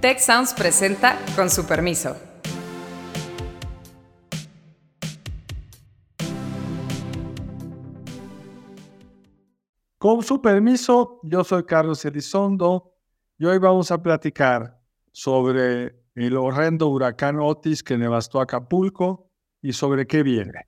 Tech Sounds presenta con su permiso. Con su permiso, yo soy Carlos Elizondo y hoy vamos a platicar sobre el horrendo huracán Otis que devastó Acapulco y sobre qué viene.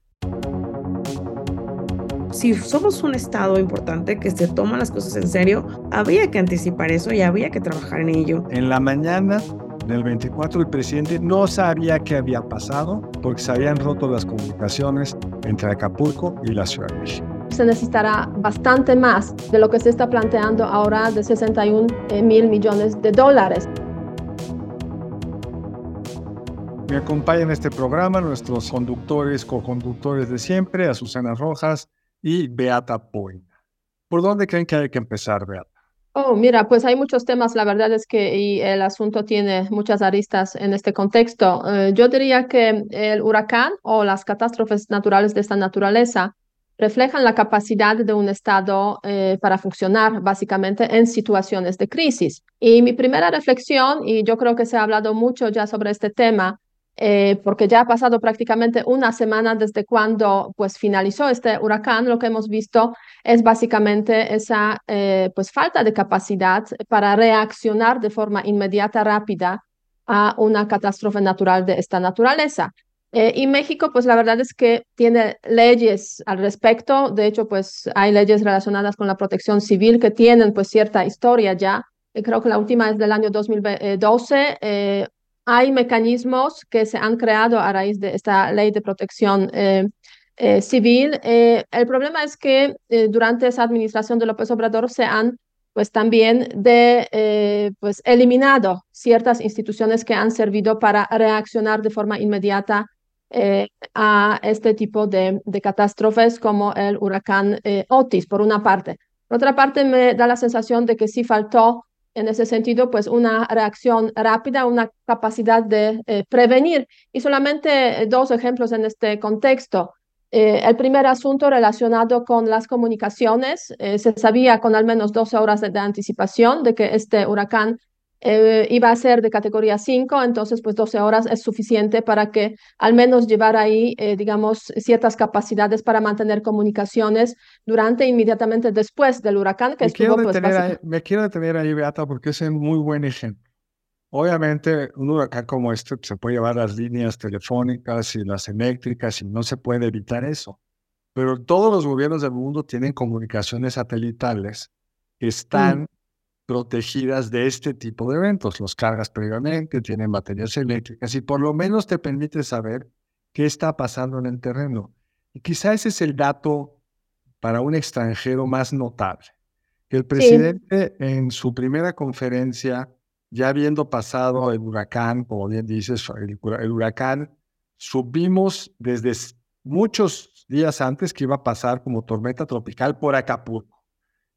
Si somos un estado importante que se toma las cosas en serio, había que anticipar eso y había que trabajar en ello. En la mañana del 24 el presidente no sabía qué había pasado porque se habían roto las comunicaciones entre Acapulco y la Ciudad de México se necesitará bastante más de lo que se está planteando ahora de 61 eh, mil millones de dólares. Me acompañan en este programa nuestros conductores, co-conductores de siempre, Azucena Rojas y Beata Point. ¿Por dónde creen que hay que empezar, Beata? Oh, mira, pues hay muchos temas, la verdad es que el asunto tiene muchas aristas en este contexto. Eh, yo diría que el huracán o las catástrofes naturales de esta naturaleza reflejan la capacidad de un Estado eh, para funcionar básicamente en situaciones de crisis. Y mi primera reflexión, y yo creo que se ha hablado mucho ya sobre este tema, eh, porque ya ha pasado prácticamente una semana desde cuando pues finalizó este huracán, lo que hemos visto es básicamente esa eh, pues falta de capacidad para reaccionar de forma inmediata, rápida a una catástrofe natural de esta naturaleza. Eh, y México, pues la verdad es que tiene leyes al respecto. De hecho, pues hay leyes relacionadas con la protección civil que tienen pues cierta historia ya. Eh, creo que la última es del año 2012. Eh, hay mecanismos que se han creado a raíz de esta ley de protección civil. el problema es que durante esa administración de López Obrador se han pues también de pues eliminado ciertas instituciones que han servido para reaccionar de forma inmediata eh, a este tipo de, catástrofes como el huracán eh, Otis, por una parte. Por otra parte, me da la sensación de que sí faltó en ese sentido, pues una reacción rápida, una capacidad de eh, prevenir. Y solamente dos ejemplos en este contexto. el primer asunto relacionado con las comunicaciones, se sabía con al menos 12 horas de anticipación de que este huracán eh, iba a ser de categoría 5, entonces pues 12 horas es suficiente para que al menos llevar ahí, eh, digamos, ciertas capacidades para mantener comunicaciones durante e inmediatamente después del huracán que me estuvo... Quiero pues, ahí, me quiero detener ahí, Beata, porque es un muy buen ejemplo. Obviamente, un huracán como este se puede llevar las líneas telefónicas y las eléctricas y no se puede evitar eso. Pero todos los gobiernos del mundo tienen comunicaciones satelitales que están protegidas de este tipo de eventos. Los cargas previamente, tienen baterías eléctricas y por lo menos te permite saber qué está pasando en el terreno. Y quizá ese es el dato para un extranjero más notable. Que el presidente en su primera conferencia, ya habiendo pasado el huracán, como bien dices, el, el huracán, subimos desde muchos días antes que iba a pasar como tormenta tropical por Acapulco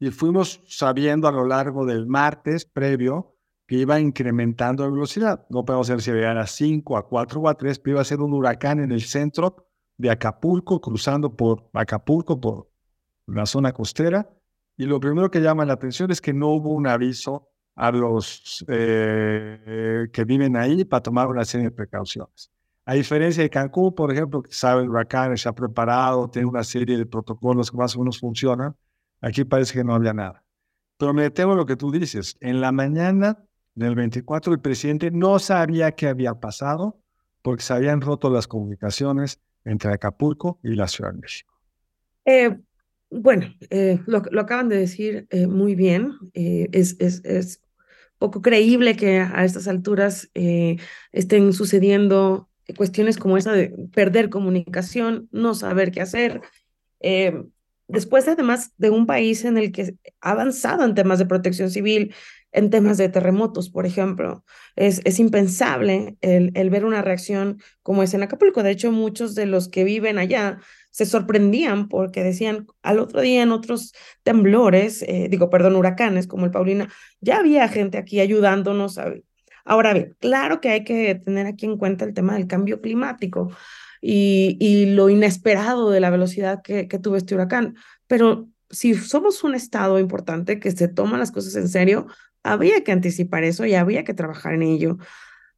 y fuimos sabiendo a lo largo del martes previo que iba incrementando la velocidad. No podemos saber si era a 5, a 4 o a 3, pero iba a ser un huracán en el centro de Acapulco, cruzando por Acapulco, por la zona costera. Y lo primero que llama la atención es que no hubo un aviso a los eh, que viven ahí para tomar una serie de precauciones. A diferencia de Cancún, por ejemplo, que sabe el huracán, ha preparado, tiene una serie de protocolos que más o menos funcionan, Aquí parece que no había nada. Pero me temo lo que tú dices. En la mañana del 24 el presidente no sabía qué había pasado porque se habían roto las comunicaciones entre Acapulco y la Ciudad de México. Eh, bueno, eh, lo, acaban de decir eh, muy bien. es, es, es, poco creíble que a estas alturas estén sucediendo cuestiones como esa de perder comunicación, no saber qué hacer después además de un país en el que ha avanzado en temas de protección civil, en temas de terremotos, por ejemplo, es, impensable el, ver una reacción como es en Acapulco. De hecho, muchos de los que viven allá se sorprendían porque decían al otro día en otros temblores, eh, digo, perdón, huracanes como el Paulina, ya había gente aquí ayudándonos. Ahora bien, claro que hay que tener aquí en cuenta el tema del cambio climático y, lo inesperado de la velocidad que, que tuvo este huracán. Pero si somos un estado importante que se toma las cosas en serio, había que anticipar eso y había que trabajar en ello.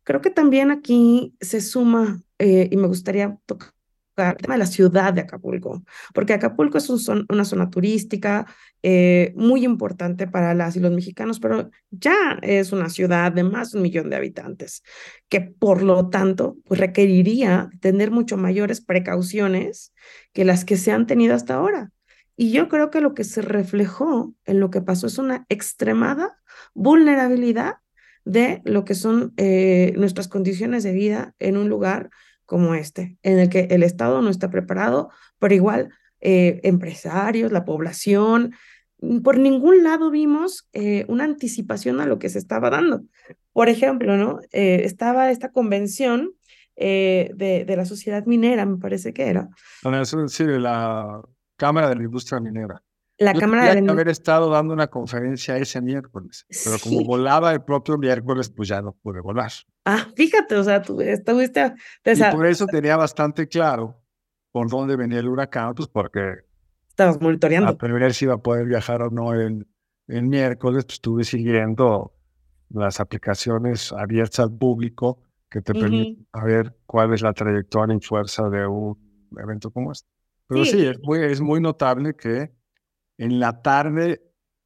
Creo que también aquí se suma, eh, y me gustaría tocar el tema de la ciudad de Acapulco, porque Acapulco es una zona turística eh, muy importante para las y los mexicanos, pero ya es una ciudad de más de un millón de habitantes, que por lo tanto pues requeriría tener mucho mayores precauciones que las que se han tenido hasta ahora. Y yo creo que lo que se reflejó en lo que pasó es una extremada vulnerabilidad de lo que son eh, nuestras condiciones de vida en un lugar como este, en el que el Estado no está preparado, pero igual eh, empresarios, la población, mm, por ningún lado vimos eh, una anticipación a lo que se estaba dando. Por ejemplo, ¿no? estaba esta convención de, de, la sociedad minera, me parece que era. Sí, la Cámara de la Industria Minera. La Yo Cámara de haber estado dando una conferencia ese miércoles, pero como volaba el propio miércoles, pues ya no pude volar. Ah, fíjate, o sea, tú estuviste... Y por eso tenía bastante claro por dónde venía el huracán, pues porque... Estabas monitoreando. A ver si iba a poder viajar o no el, el miércoles, pues estuve siguiendo las aplicaciones abiertas al público que te permiten saber cuál es la trayectoria y fuerza de un evento como este. Pero sí, es, muy, es muy notable que en la tarde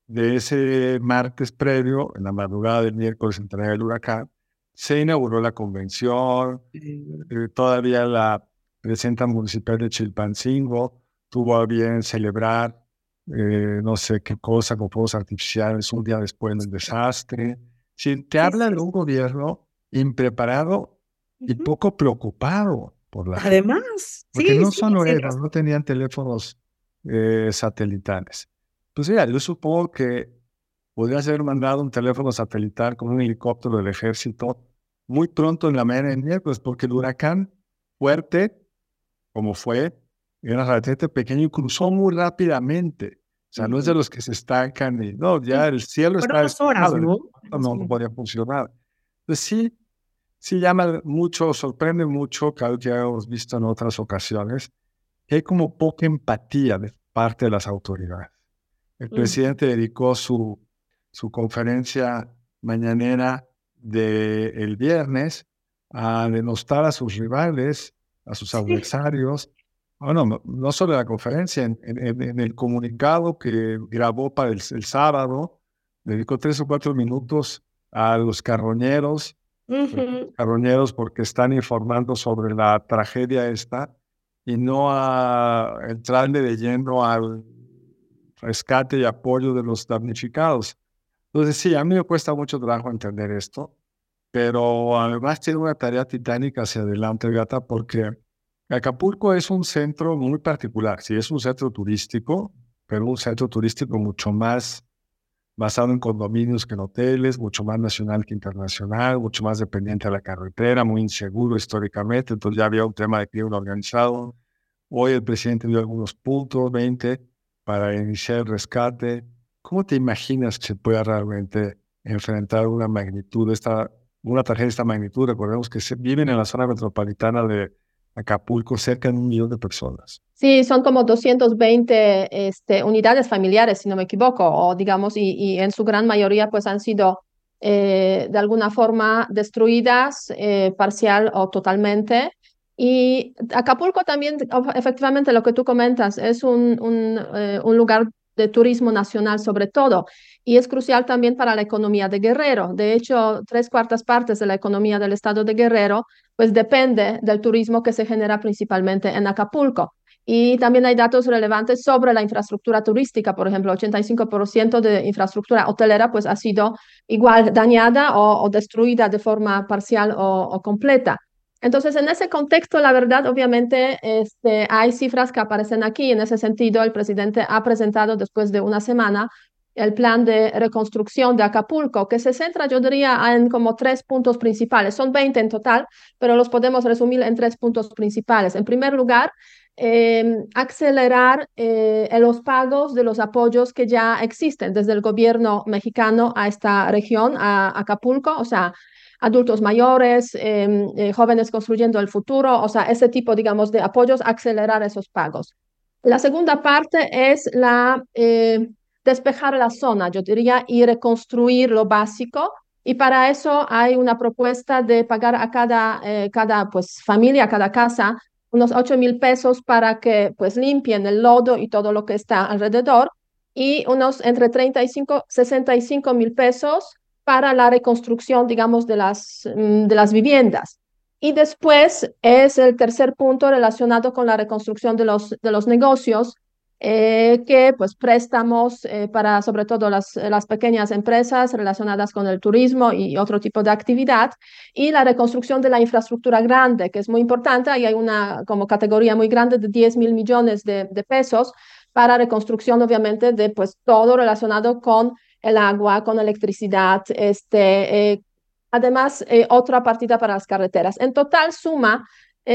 de ese martes previo, en la madrugada del miércoles entre el huracán, se inauguró la convención, eh, todavía la presidenta municipal de Chilpancingo tuvo a bien celebrar eh, no sé qué cosa con fuegos artificiales un día después del desastre. Si te habla de un gobierno impreparado y poco preocupado por la Además, porque no solo ellos, no tenían teléfonos eh, satelitales. Pues mira, yo supongo que podrías haber mandado un teléfono satelital con un helicóptero del ejército muy pronto en la mañana del miércoles, porque el huracán fuerte, como fue, era relativamente pequeño y cruzó muy rápidamente. O sea, no es de los que se estancan y no, ya el cielo está horas, ¿no? No, no podía funcionar. Entonces sí, sí llama mucho, sorprende mucho, que ya hemos visto en otras ocasiones, que hay como poca empatía de parte de las autoridades. El mm. presidente dedicó su, su conferencia mañanera del el viernes a denostar a sus rivales, a sus adversarios. Bueno, no solo en la conferencia, en, en, el comunicado que grabó para el, el sábado, dedicó tres o cuatro minutos a los carroñeros carroñeros porque están informando sobre la tragedia esta y no a entrarle de lleno al rescate y apoyo de los damnificados. Entonces, sí, a mí me cuesta mucho trabajo entender esto, pero además tiene una tarea titánica hacia adelante, Gata, porque Acapulco es un centro muy particular. Sí, es un centro turístico, pero un centro turístico mucho más basado en condominios que en hoteles, mucho más nacional que internacional, mucho más dependiente de la carretera, muy inseguro históricamente, entonces ya había un tema de crimen organizado. Hoy el presidente dio algunos puntos, 20, para iniciar el rescate. ¿Cómo te imaginas que se pueda realmente enfrentar una magnitud, esta, una tragedia de esta magnitud? Recordemos que se, viven en la zona metropolitana de Acapulco cerca de un millón de personas. Sí, son como 220 este, unidades familiares, si no me equivoco, o digamos, y, en su gran mayoría pues han sido eh, de alguna forma destruidas eh, parcial o totalmente. Y Acapulco también, efectivamente, lo que tú comentas, es un, un, eh, un lugar de turismo nacional sobre todo, y es crucial también para la economía de Guerrero. De hecho, tres cuartas partes de la economía del estado de Guerrero, pues depende del turismo que se genera principalmente en Acapulco. Y también hay datos relevantes sobre la infraestructura turística, por ejemplo, 85% de infraestructura hotelera pues ha sido igual dañada o, destruida de forma parcial o, o completa. Entonces, en ese contexto, la verdad, obviamente, este, hay cifras que aparecen aquí. En ese sentido, el presidente ha presentado después de una semana el plan de reconstrucción de Acapulco, que se centra, yo diría, en como tres puntos principales. Son 20 en total, pero los podemos resumir en tres puntos principales. En primer lugar, eh, acelerar eh, los pagos de los apoyos que ya existen desde el gobierno mexicano a esta región, a Acapulco, o sea, adultos mayores, em, eh, jóvenes construyendo el futuro, o sea, ese tipo, digamos, de apoyos, acelerar esos pagos. La segunda parte es la, eh, despejar la zona, yo diría, y reconstruir lo básico. Y para eso hay una propuesta de pagar a cada, eh, cada pues, familia, a cada casa, unos 8 mil pesos para que pues limpien el lodo y todo lo que está alrededor y unos entre 35, 65 mil pesos para la reconstrucción, digamos, de las, mm, de las viviendas. Y después es el tercer punto relacionado con la reconstrucción de los, de los negocios, eh, que pues préstamos eh, para sobre todo las, las pequeñas empresas relacionadas con el turismo y otro tipo de actividad y la reconstrucción de la infraestructura grande, que es muy importante. y hay una como categoría muy grande de 10 mil millones de, de pesos para reconstrucción, obviamente, de pues todo relacionado con el agua, con electricidad, este, eh, además otra partida para las carreteras. En total suma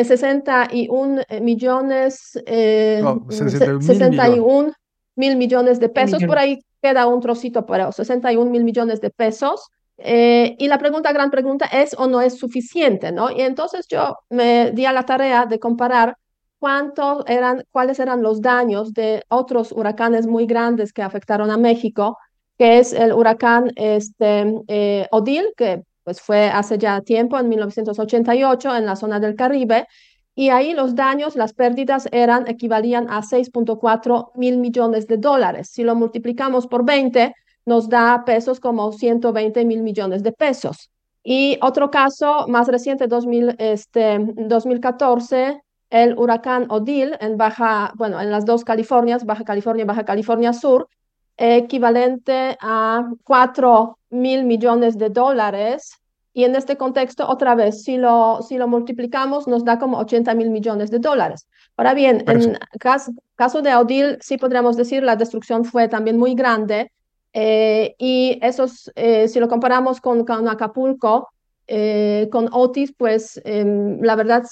61 eh, millones, eh, 61 mil millones de pesos, por ahí queda un trocito, pero 61 mil millones de pesos. Eh, y la pregunta, gran pregunta, es o no es suficiente, ¿no? Y entonces yo me di a la tarea de comparar cuántos eran, cuáles eran los daños de otros huracanes muy grandes que afectaron a México, que es el huracán este, eh, Odil, que pues fue hace ya tiempo, en 1988, en la zona del Caribe, y ahí los daños, las pérdidas eran, equivalían a 6.4 mil millones de dólares. Si lo multiplicamos por 20, nos da pesos como 120 mil millones de pesos. Y otro caso más reciente, 2000, este, 2014, el huracán Odil en Baja, bueno, en las dos Californias, Baja California y Baja California Sur, equivalente a 4 mil millones de dólares. Y en este contexto, otra vez, si lo, si lo multiplicamos, nos da como 80 mil millones de dólares. Ahora bien, en caso, caso de Odil, sí podríamos decir la destrucción fue también muy grande. Eh, y esos, eh, si lo comparamos con, con Acapulco, eh, con Otis, pues em, la verdad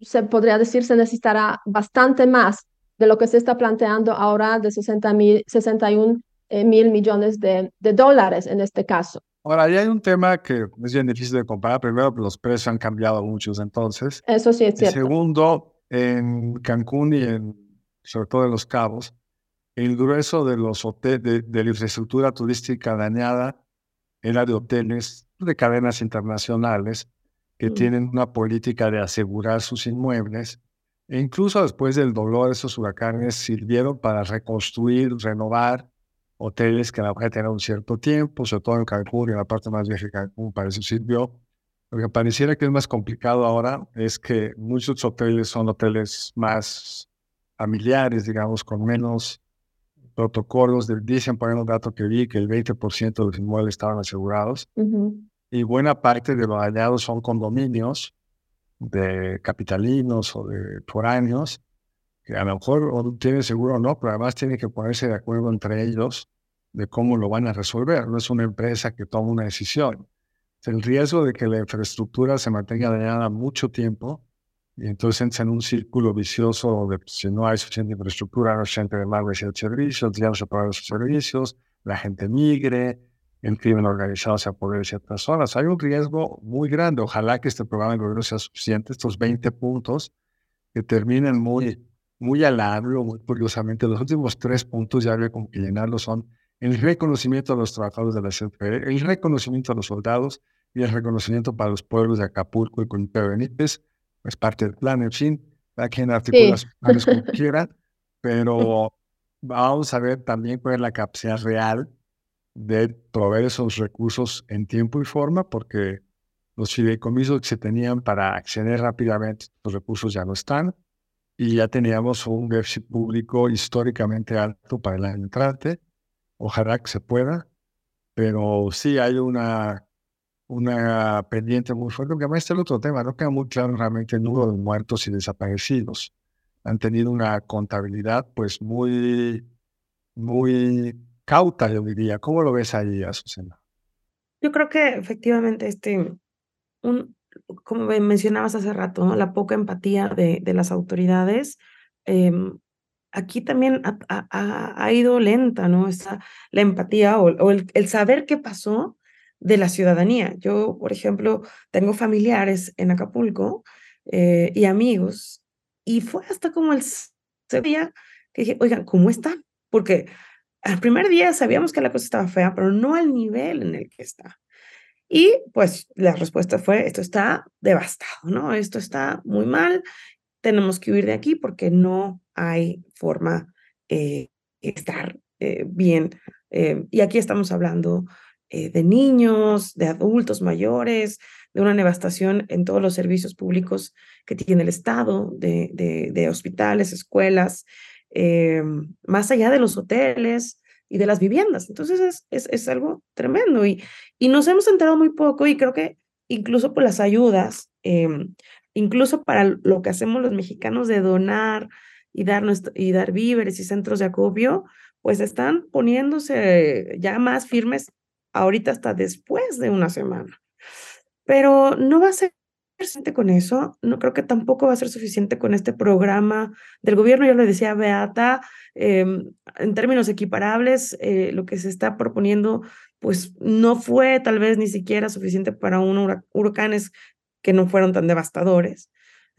se podría decir se necesitará bastante más de lo que se está planteando ahora de 60 mil, 61 eh, mil millones de, de, dólares en este caso. Ahora, ahí hay un tema que es bien difícil de comparar. Primero, los precios han cambiado muchos entonces. Eso sí es cierto. Y segundo, en Cancún y en, sobre todo en Los Cabos, el grueso de los hoteles, de, de, la infraestructura turística dañada era de hoteles de cadenas internacionales que mm. tienen una política de asegurar sus inmuebles. E incluso después del dolor, esos huracanes sirvieron para reconstruir, renovar hoteles que la a tener un cierto tiempo, sobre todo en Cancún y en la parte más vieja de Cancún, para eso sirvió. Lo que pareciera que es más complicado ahora es que muchos hoteles son hoteles más familiares, digamos, con menos protocolos. Dicen, por ejemplo, un dato que vi, que el 20% de los inmuebles estaban asegurados. Y buena parte de los dañados son condominios de capitalinos o de foráneos a lo mejor tiene seguro o no, pero además tiene que ponerse de acuerdo entre ellos de cómo lo van a resolver. No es una empresa que toma una decisión. El riesgo de que la infraestructura se mantenga dañada mucho tiempo y entonces entra en un círculo vicioso de si no hay suficiente infraestructura, no se de más servicios, ya no se pagan los servicios, la gente migre, el crimen organizado se apodere de ciertas zonas. Hay un riesgo muy grande. Ojalá que este programa de gobierno sea suficiente, estos 20 puntos que terminen muy muy al hablo, muy curiosamente, los últimos tres puntos, ya había como que llenarlos, son el reconocimiento a los trabajadores de la CFE, el reconocimiento a los soldados y el reconocimiento para los pueblos de Acapulco y con Benítez, es parte del plan, en fin, cada quien articula sí. planes como quiera, pero vamos a ver también cuál es la capacidad real de proveer esos recursos en tiempo y forma, porque los fideicomisos que se tenían para acceder rápidamente a los recursos ya no están y ya teníamos un déficit público históricamente alto para el año entrante. Ojalá que se pueda, pero sí hay una, una pendiente muy fuerte, porque además este es el otro tema, no queda muy claro realmente el número de muertos y desaparecidos. Han tenido una contabilidad pues muy, muy cauta, yo diría. ¿Cómo lo ves ahí, Azucena? Yo creo que efectivamente este, un, como mencionabas hace rato, ¿no? la poca empatía de, de las autoridades, eh, aquí también ha, ha, ha, ido lenta, ¿no? Esa, la empatía o, o el, el, saber qué pasó de la ciudadanía. Yo, por ejemplo, tengo familiares en Acapulco eh, y amigos, y fue hasta como el día que dije, oigan, ¿cómo están? Porque al primer día sabíamos que la cosa estaba fea, pero no al nivel en el que está. Y pues la respuesta fue, esto está devastado, ¿no? Esto está muy mal, tenemos que huir de aquí porque no hay forma de eh, estar eh, bien. Eh, y aquí estamos hablando de niños, de adultos mayores, de una devastación en todos los servicios públicos que tiene el Estado, de, de, hospitales, escuelas, más allá de los hoteles, y de las viviendas. Entonces es, es, es, algo tremendo y, y nos hemos enterado muy poco y creo que incluso por las ayudas, em, incluso para lo que hacemos los mexicanos de donar y dar, y dar víveres y centros de acopio, pues están poniéndose ya más firmes ahorita hasta después de una semana. Pero no va a ser suficiente con eso, no creo que tampoco va a ser suficiente con este programa del gobierno, yo le decía Beata, em, en términos equiparables, eh, lo que se está proponiendo, pues no fue tal vez ni siquiera suficiente para unos huracanes que no fueron tan devastadores.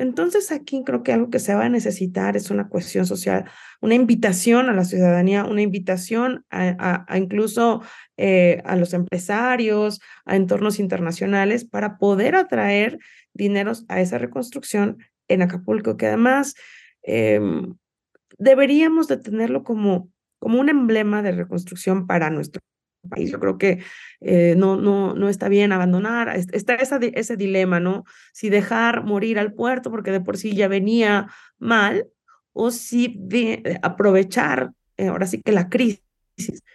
Entonces aquí creo que algo que se va a necesitar es una cuestión social, una invitación a la ciudadanía, una invitación a, incluso eh, a los empresarios, a entornos internacionales para poder atraer dineros a esa reconstrucción en Acapulco, que además em, deberíamos de tenerlo como, como un emblema de reconstrucción para nuestro país. Yo creo que eh, no, no, no está bien abandonar, está esa, ese dilema, ¿no? Si dejar morir al puerto porque de por sí ya venía mal, o si de, aprovechar eh, ahora sí que la crisis.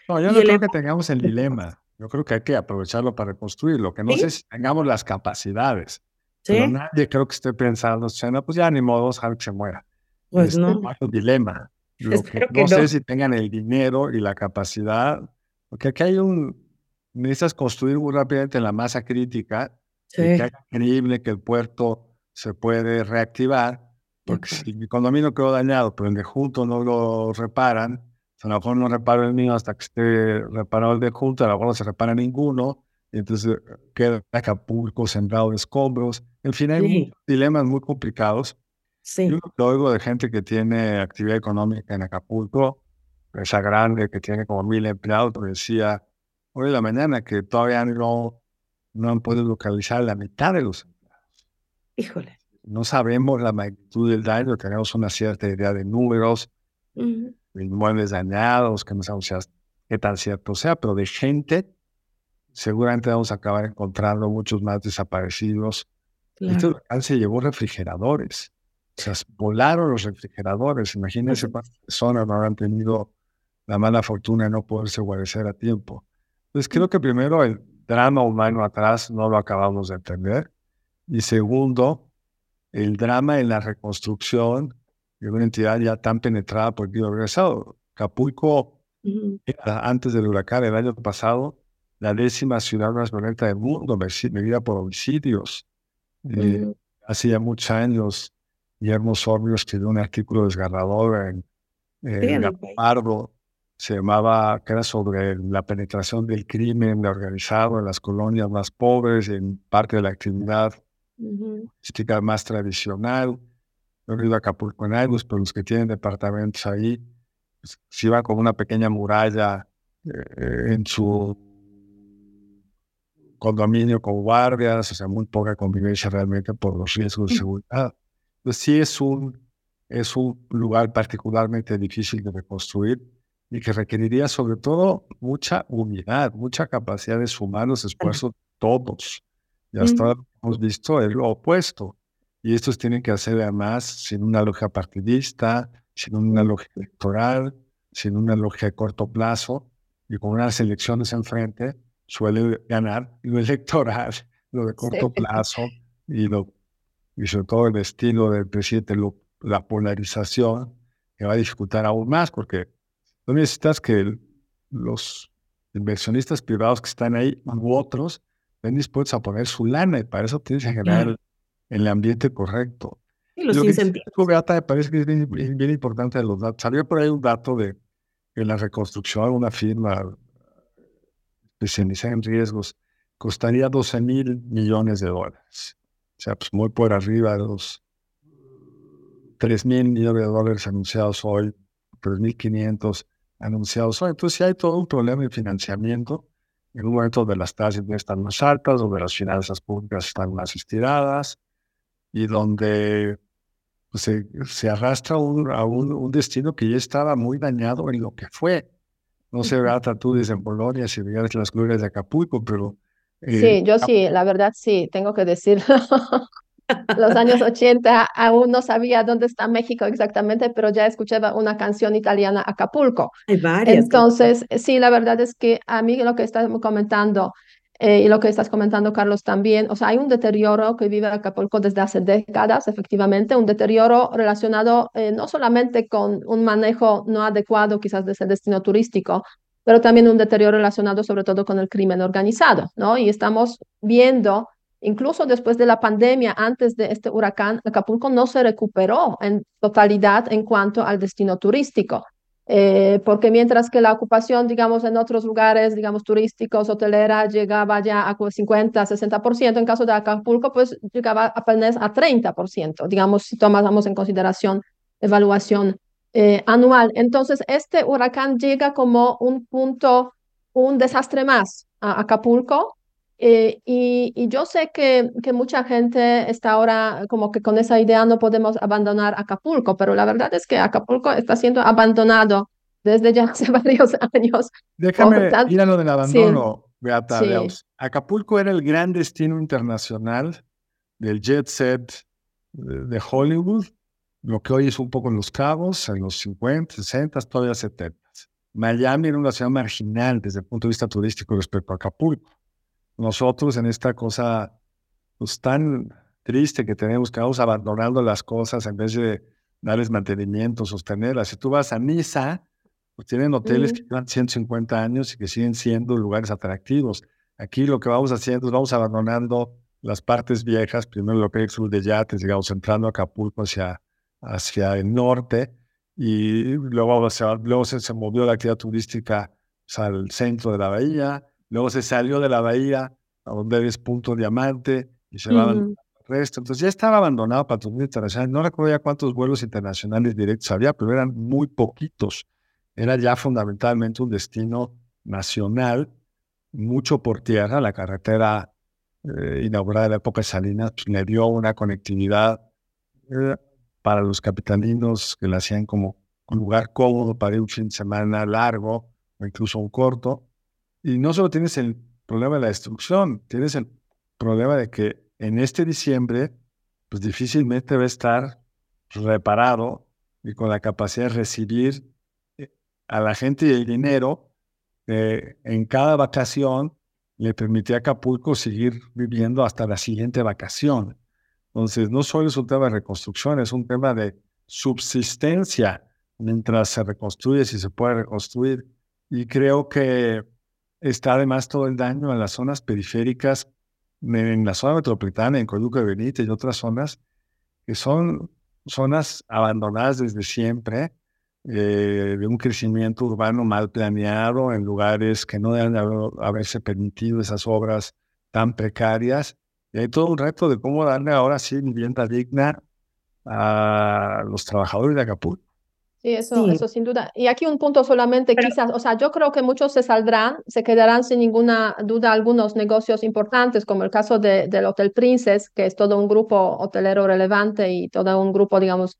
No, yo no creo que tengamos el dilema. Yo creo que hay que aprovecharlo para reconstruirlo, que no sé si tengamos las capacidades. Pero nadie creo que esté pensando, pues ya ni modo, dejar que se muera. Pues este, no. Es un dilema. Lo que no, sé si tengan el dinero y la capacidad, porque aquí hay un, necesitas construir muy rápidamente la masa crítica, sí. y que es increíble que el puerto se puede reactivar, porque si mi condominio quedó dañado, pero el de junto no lo reparan, a lo mejor no reparo el mío hasta que esté reparado el de junto, a lo mejor no se repara ninguno, y entonces queda Acapulco sembrado de escombros. En fin, hay dilemas muy complicados. Sí. Yo lo oigo de gente que tiene actividad económica en Acapulco, esa grande que tiene como mil empleados, pero decía hoy en la mañana que todavía no, no han podido localizar la mitad de los empleados. Híjole. No sabemos la magnitud del daño, tenemos una cierta idea de números, uh inmuebles dañados, que no sabemos qué tan cierto sea, pero de gente seguramente vamos a acabar encontrando muchos más desaparecidos. Este huracán se llevó refrigeradores. O sea, volaron los refrigeradores. Imagínense cuántas personas no habrán tenido la mala fortuna de no poderse guarecer a tiempo. Entonces, creo que primero el drama humano atrás no lo acabamos de entender. Y segundo, el drama en la reconstrucción de una entidad ya tan penetrada por el virus regresado. Capulco, antes del huracán el año pasado, la décima ciudad más violenta del mundo, medida por homicidios. Eh, hace ya muchos años, Guillermo Sorrio escribió un artículo desgarrador en, en Pardo, se llamaba, que era sobre la penetración del crimen organizado en las colonias más pobres, en parte de la actividad uh más tradicional. Yo he ido a Acapulco en Aigos, pero los que tienen departamentos ahí, pues, se iban con una pequeña muralla eh, en su condominio con guardias, o sea, muy poca convivencia realmente por los riesgos de mm. seguridad. Entonces sí es un, es un lugar particularmente difícil de reconstruir y que requeriría sobre todo mucha unidad, mucha capacidad de sumar los esfuerzos de todos. Y hasta ahora hemos visto es lo opuesto. Y estos tienen que hacer además sin una lógica partidista, sin una lógica electoral, sin una lógica de corto plazo y con unas elecciones enfrente suele ganar lo electoral, lo de corto plazo y, lo, y sobre todo el estilo del presidente, lo, la polarización, que va a disputar aún más, porque no necesitas que los inversionistas privados que están ahí u otros estén dispuestos a poner su lana y para eso tienes que generar el, ambiente correcto. Y los incentivos. me parece que es bien, bien, importante de los datos. Salió por ahí un dato de que en la reconstrucción una firma especializada en riesgos, costaría 12 mil millones de dólares. O sea, pues muy por arriba de los 3 mil millones de dólares anunciados hoy, 3.500. anunciados. Entonces, sí hay todo un problema de financiamiento en un momento donde las tasas están más altas, donde las finanzas públicas están más estiradas y donde pues, se, se, arrastra un, a un, un, destino que ya estaba muy dañado en lo que fue. No sé, Beata, tú desde Polonia, si veías las glorias de Acapulco, pero... Eh, sí, yo sí, la verdad sí, tengo que decirlo. los años 80 aún no sabía dónde está México exactamente, pero ya escuchaba una canción italiana Acapulco. Hay varias. Entonces, sí, la verdad es que a mí lo que estás comentando eh, y lo que estás comentando, Carlos, también, o sea, hay un deterioro que vive Acapulco desde hace décadas, efectivamente, un deterioro relacionado eh, no solamente con un manejo no adecuado quizás de ese destino turístico, pero también un deterioro relacionado sobre todo con el crimen organizado, ¿no? Y estamos viendo Incluso después de la pandemia, antes de este huracán, Acapulco no se recuperó en totalidad en cuanto al destino turístico. Eh, porque mientras que la ocupación, digamos, en otros lugares, digamos, turísticos, hotelera, llegaba ya a 50, 60%, en caso de Acapulco, pues llegaba apenas a 30%, digamos, si tomamos en consideración evaluación eh, anual. Entonces, este huracán llega como un punto, un desastre más a Acapulco, eh, y, y, yo sé que, que, mucha gente está ahora como que con esa idea no podemos abandonar Acapulco, pero la verdad es que Acapulco está siendo abandonado desde ya hace varios años. Déjame ir a lo del abandono, sí. Beata. Sí. Acapulco era el gran destino internacional del jet set de, de Hollywood, lo que hoy es un poco en Los Cabos, en los 50, 60, todavía 70. Miami era una ciudad marginal desde el punto de vista turístico respecto a Acapulco nosotros en esta cosa pues, tan triste que tenemos, que vamos abandonando las cosas en vez de darles mantenimiento, sostenerlas. Si tú vas a Niza, pues tienen hoteles que llevan 150 años y que siguen siendo lugares atractivos. Aquí lo que vamos haciendo es vamos abandonando las partes viejas, primero lo que es el sur de yates, digamos, entrando a Acapulco hacia, hacia el norte, y luego, se, luego se, se movió la actividad turística pues, al centro de la bahía, Luego se salió de la bahía, a donde es punto diamante, y se va al resto. Entonces ya estaba abandonado para turismo internacional. No recuerdo ya cuántos vuelos internacionales directos había, pero eran muy poquitos. Era ya fundamentalmente un destino nacional, mucho por tierra. La carretera eh, inaugurada en la época de Salinas pues, le dio una conectividad eh, para los capitalinos que la hacían como un lugar cómodo para ir un fin de semana largo o incluso un corto. Y no solo tienes el problema de la destrucción, tienes el problema de que en este diciembre, pues difícilmente va a estar reparado y con la capacidad de recibir eh, a la gente y el dinero en cada vacación le permitía a Acapulco seguir viviendo hasta la siguiente vacación. Entonces, no solo es un tema de reconstrucción, es un tema de subsistencia mientras se reconstruye, si se puede reconstruir. Y creo que está además todo el daño en las zonas periféricas, en la zona metropolitana, en Coluca de Benítez y otras zonas, que son zonas abandonadas desde siempre, eh, de un crecimiento urbano mal planeado, en lugares que no deben haberse permitido esas obras tan precarias. Y hay todo un reto de cómo darle ahora sí vivienda digna a los trabajadores de Acapulco. Sí, eso, eso sin duda. Y aquí un punto solamente, quizás, o sea, yo creo que muchos se saldrán, se quedarán sin ninguna duda algunos negocios importantes, como el caso de, del Hotel Princess, que es todo un grupo hotelero relevante y todo un grupo, digamos,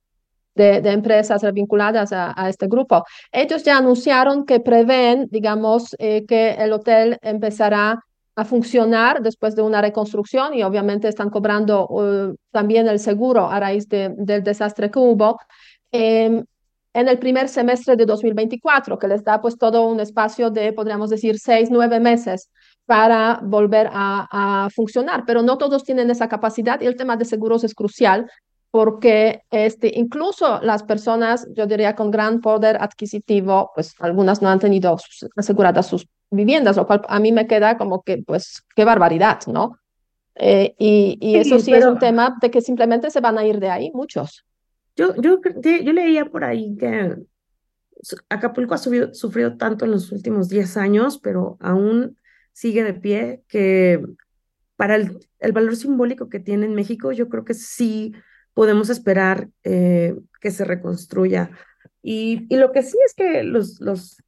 de, de empresas vinculadas a, a, este grupo. Ellos ya anunciaron que prevén, digamos, eh, que el hotel empezará a funcionar después de una reconstrucción y obviamente están cobrando uh, también el seguro a raíz de, del desastre que hubo. Eh, en el primer semestre de 2024, que les da pues todo un espacio de, podríamos decir, seis, nueve meses para volver a, a, funcionar, pero no todos tienen esa capacidad y el tema de seguros es crucial porque este, incluso las personas, yo diría, con gran poder adquisitivo, pues algunas no han tenido aseguradas sus viviendas, lo cual a mí me queda como que, pues, qué barbaridad, ¿no? Eh, y, y, eso sí, sí pero... es un tema de que simplemente se van a ir de ahí muchos. Yo, yo, yo leía por ahí que Acapulco ha subido, sufrido tanto en los últimos 10 años, pero aún sigue de pie, que para el, el valor simbólico que tiene en México, yo creo que sí podemos esperar eh, que se reconstruya. Y, y, lo que sí es que los, los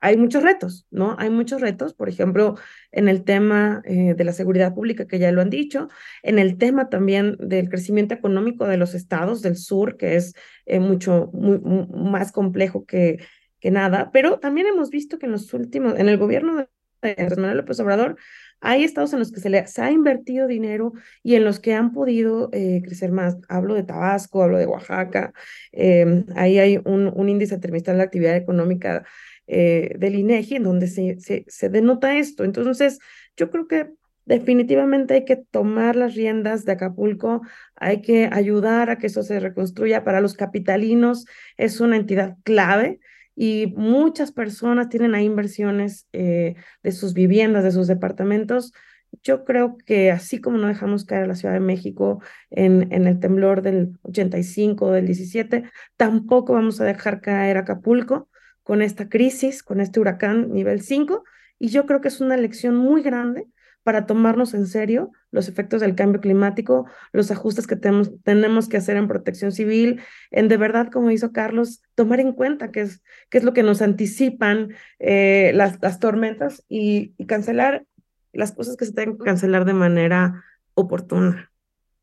hay muchos retos, ¿no? Hay muchos retos, por ejemplo, en el tema eh, de la seguridad pública, que ya lo han dicho, en el tema también del crecimiento económico de los estados del sur, que es eh, mucho muy, más complejo que, que nada, pero también hemos visto que en los últimos, en el gobierno de Manuel López Obrador, hay estados en los que se, le, se ha invertido dinero y en los que han podido eh, crecer más. Hablo de Tabasco, hablo de Oaxaca. Em, ahí hay un, un, índice trimestral de actividad económica eh, del INEGI en donde se, se, se denota esto. Entonces, yo creo que definitivamente hay que tomar las riendas de Acapulco, hay que ayudar a que eso se reconstruya. Para los capitalinos es una entidad clave y muchas personas tienen ahí inversiones eh, de sus viviendas, de sus departamentos. Yo creo que así como no dejamos caer a la Ciudad de México en, en el temblor del 85, del 17, tampoco vamos a dejar caer Acapulco con esta crisis, con este huracán nivel 5. Y yo creo que es una lección muy grande para tomarnos en serio los efectos del cambio climático, los ajustes que tenemos, que hacer en protección civil, en de verdad, como hizo Carlos, tomar en cuenta qué es, qué es lo que nos anticipan eh, las, tormentas y, y, cancelar las cosas que se tengan que cancelar de manera oportuna.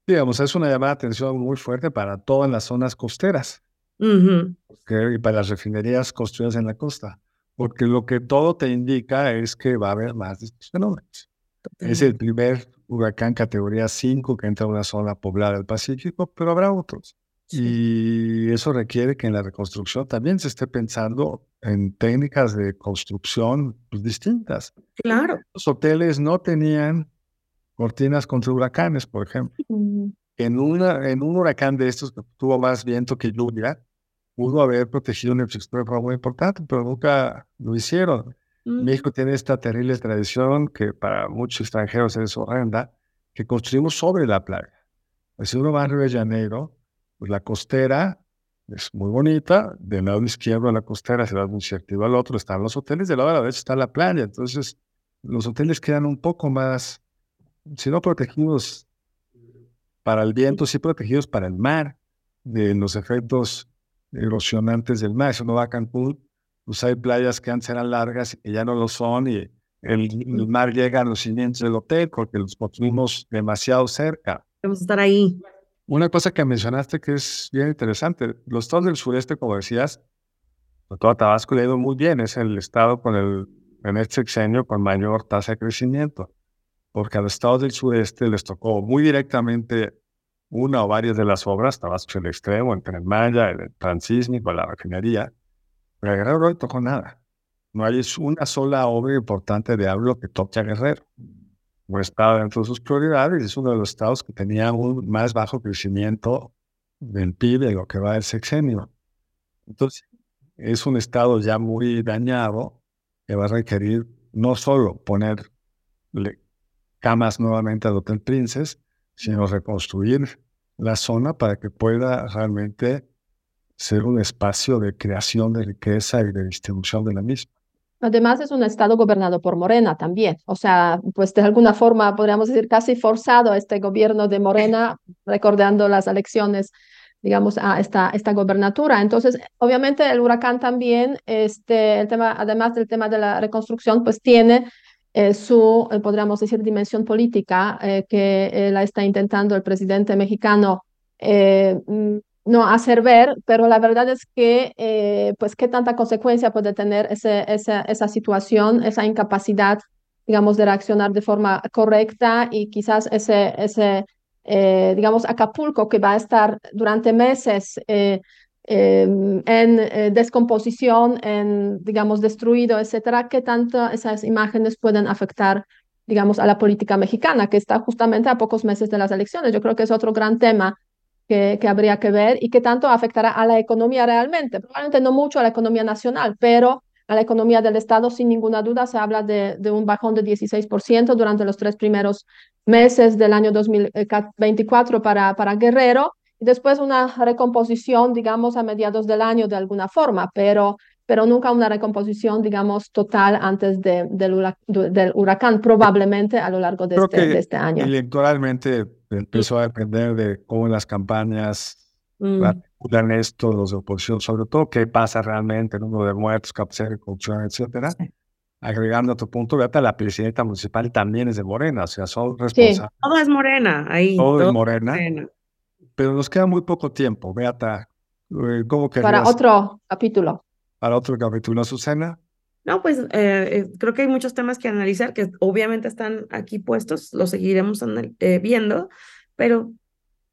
Digamos, es una llamada de atención muy fuerte para todas las zonas costeras uh -huh. y para las refinerías construidas en la costa, porque lo que todo te indica es que va a haber más fenómenos. Es el primer huracán categoría 5 que entra a una zona poblada del Pacífico, pero habrá otros. Sí. Y eso requiere que en la reconstrucción también se esté pensando en técnicas de construcción pues, distintas. Claro. Los hoteles no tenían cortinas contra huracanes, por ejemplo. Mm. En, una, en un huracán de estos que tuvo más viento que lluvia, pudo haber protegido una infraestructura muy importante, pero nunca lo hicieron. México tiene esta terrible tradición que para muchos extranjeros es horrenda, que construimos sobre la playa. Si uno va a Río de Janeiro, pues la costera es muy bonita, del lado izquierdo de la costera se va de un al otro, están los hoteles, del lado de la derecha está la playa, entonces los hoteles quedan un poco más, si no protegidos para el viento, sí protegidos para el mar, de los efectos erosionantes del mar. Si uno va a Cancún, pues hay playas que antes eran largas y ya no lo son y el, el mar llega a los cimientos del hotel porque los construimos demasiado cerca. Vamos a estar ahí. Una cosa que mencionaste que es bien interesante, los estados del sureste, como decías, todo Tabasco le ha ido muy bien, es el estado con el, en este sexenio con mayor tasa de crecimiento, porque a los estados del sureste les tocó muy directamente una o varias de las obras, Tabasco el extremo, entre el Maya, el transísmico, la refinería, pero a Guerrero no le tocó nada. No hay una sola obra importante de hablo que toque a Guerrero. No estaba dentro de sus prioridades, es uno de los estados que tenía un más bajo crecimiento del PIB de lo que va del sexenio. Entonces, es un estado ya muy dañado que va a requerir no solo ponerle camas nuevamente al Hotel Princess, sino reconstruir la zona para que pueda realmente ser un espacio de creación de riqueza y de distribución de la misma. Además, es un estado gobernado por Morena también. O sea, pues de alguna forma podríamos decir casi forzado este gobierno de Morena, recordando las elecciones, digamos, a esta, esta gobernatura. Entonces, obviamente el huracán también, este, el tema, además del tema de la reconstrucción, pues tiene eh, su, eh, podríamos decir, dimensión política eh, que la está intentando el presidente mexicano no hacer ver, pero la verdad es que, pues, qué tanta consecuencia puede tener ese, esa, esa situación, esa incapacidad, digamos, de reaccionar de forma correcta y quizás ese, ese digamos, Acapulco que va a estar durante meses eh, en descomposición, en, digamos, destruido, etcétera, qué tanto esas imágenes pueden afectar digamos, a la política mexicana, que está justamente a pocos meses de las elecciones. Yo creo que es otro gran tema que, que, habría que ver y que tanto afectará a la economía realmente. Probablemente no mucho a la economía nacional, pero a la economía del Estado sin ninguna duda se habla de, de un bajón de 16% durante los tres primeros meses del año 2024 para, para Guerrero después una recomposición, digamos, a mediados del año de alguna forma, pero pero nunca una recomposición, digamos, total antes de, del, del, huracán, probablemente a lo largo de, este, de este, año. Electoralmente empezó a depender de cómo las campañas Mm. Articulan esto los de oposición, sobre todo qué pasa realmente, el número de muertos, capacidad de corrupción, etcétera. Agregando a tu punto, Beata, la presidenta municipal también es de Morena, o sea, son responsables. Todo es morena ahí. Todo es todo Morena, morena. Pero nos queda muy poco tiempo, Beata. eh, ¿Cómo Para otro capítulo. para otro capítulo, Susana? No, pues eh, eh, creo que hay muchos temas que analizar que obviamente están aquí puestos, los seguiremos eh, viendo, pero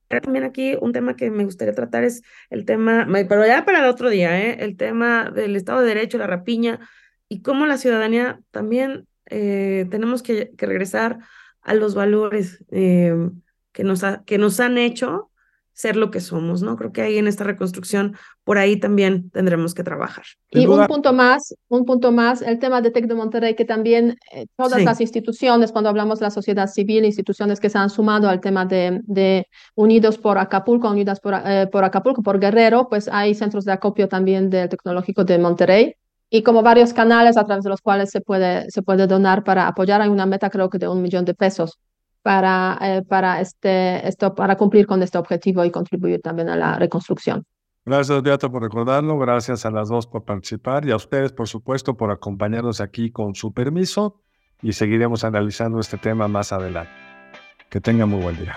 también aquí un tema que me gustaría tratar es el tema, pero ya para el otro día, ¿eh? El tema del Estado de Derecho, la rapiña y cómo la ciudadanía también eh, tenemos que, que regresar a los valores eh, que nos, ha- que nos han hecho ser lo que somos, ¿no? Creo que ahí en esta reconstrucción, por ahí también tendremos que trabajar. Y un punto más, un punto más, el tema de TEC de Monterrey, que también eh, todas Sí. las instituciones, cuando hablamos de la sociedad civil, instituciones que se han sumado al tema de, de Unidos por Acapulco, Unidas por, eh, por Acapulco, por Guerrero, pues hay centros de acopio también del Tecnológico de Monterrey y como varios canales a través de los cuales se puede, se puede donar para apoyar. Hay una meta creo que de un millón de pesos para, eh, para, este, esto, para cumplir con este objetivo y contribuir también a la reconstrucción. Gracias, Beata, por recordarlo. Gracias a las dos por participar y a ustedes, por supuesto, por acompañarnos aquí con su permiso y seguiremos analizando este tema más adelante. Que tengan muy buen día.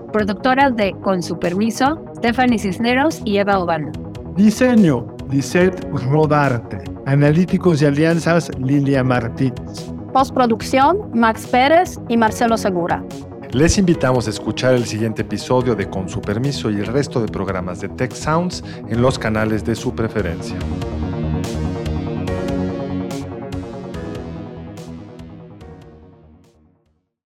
Productoras de Con su permiso, Stephanie Cisneros y Eva Obano. Diseño, Lisette Rodarte. Analíticos y alianzas, Lilia Martínez. Postproducción, Max Pérez y Marcelo Segura. Les invitamos a escuchar el siguiente episodio de Con su permiso y el resto de programas de Tech Sounds en los canales de su preferencia.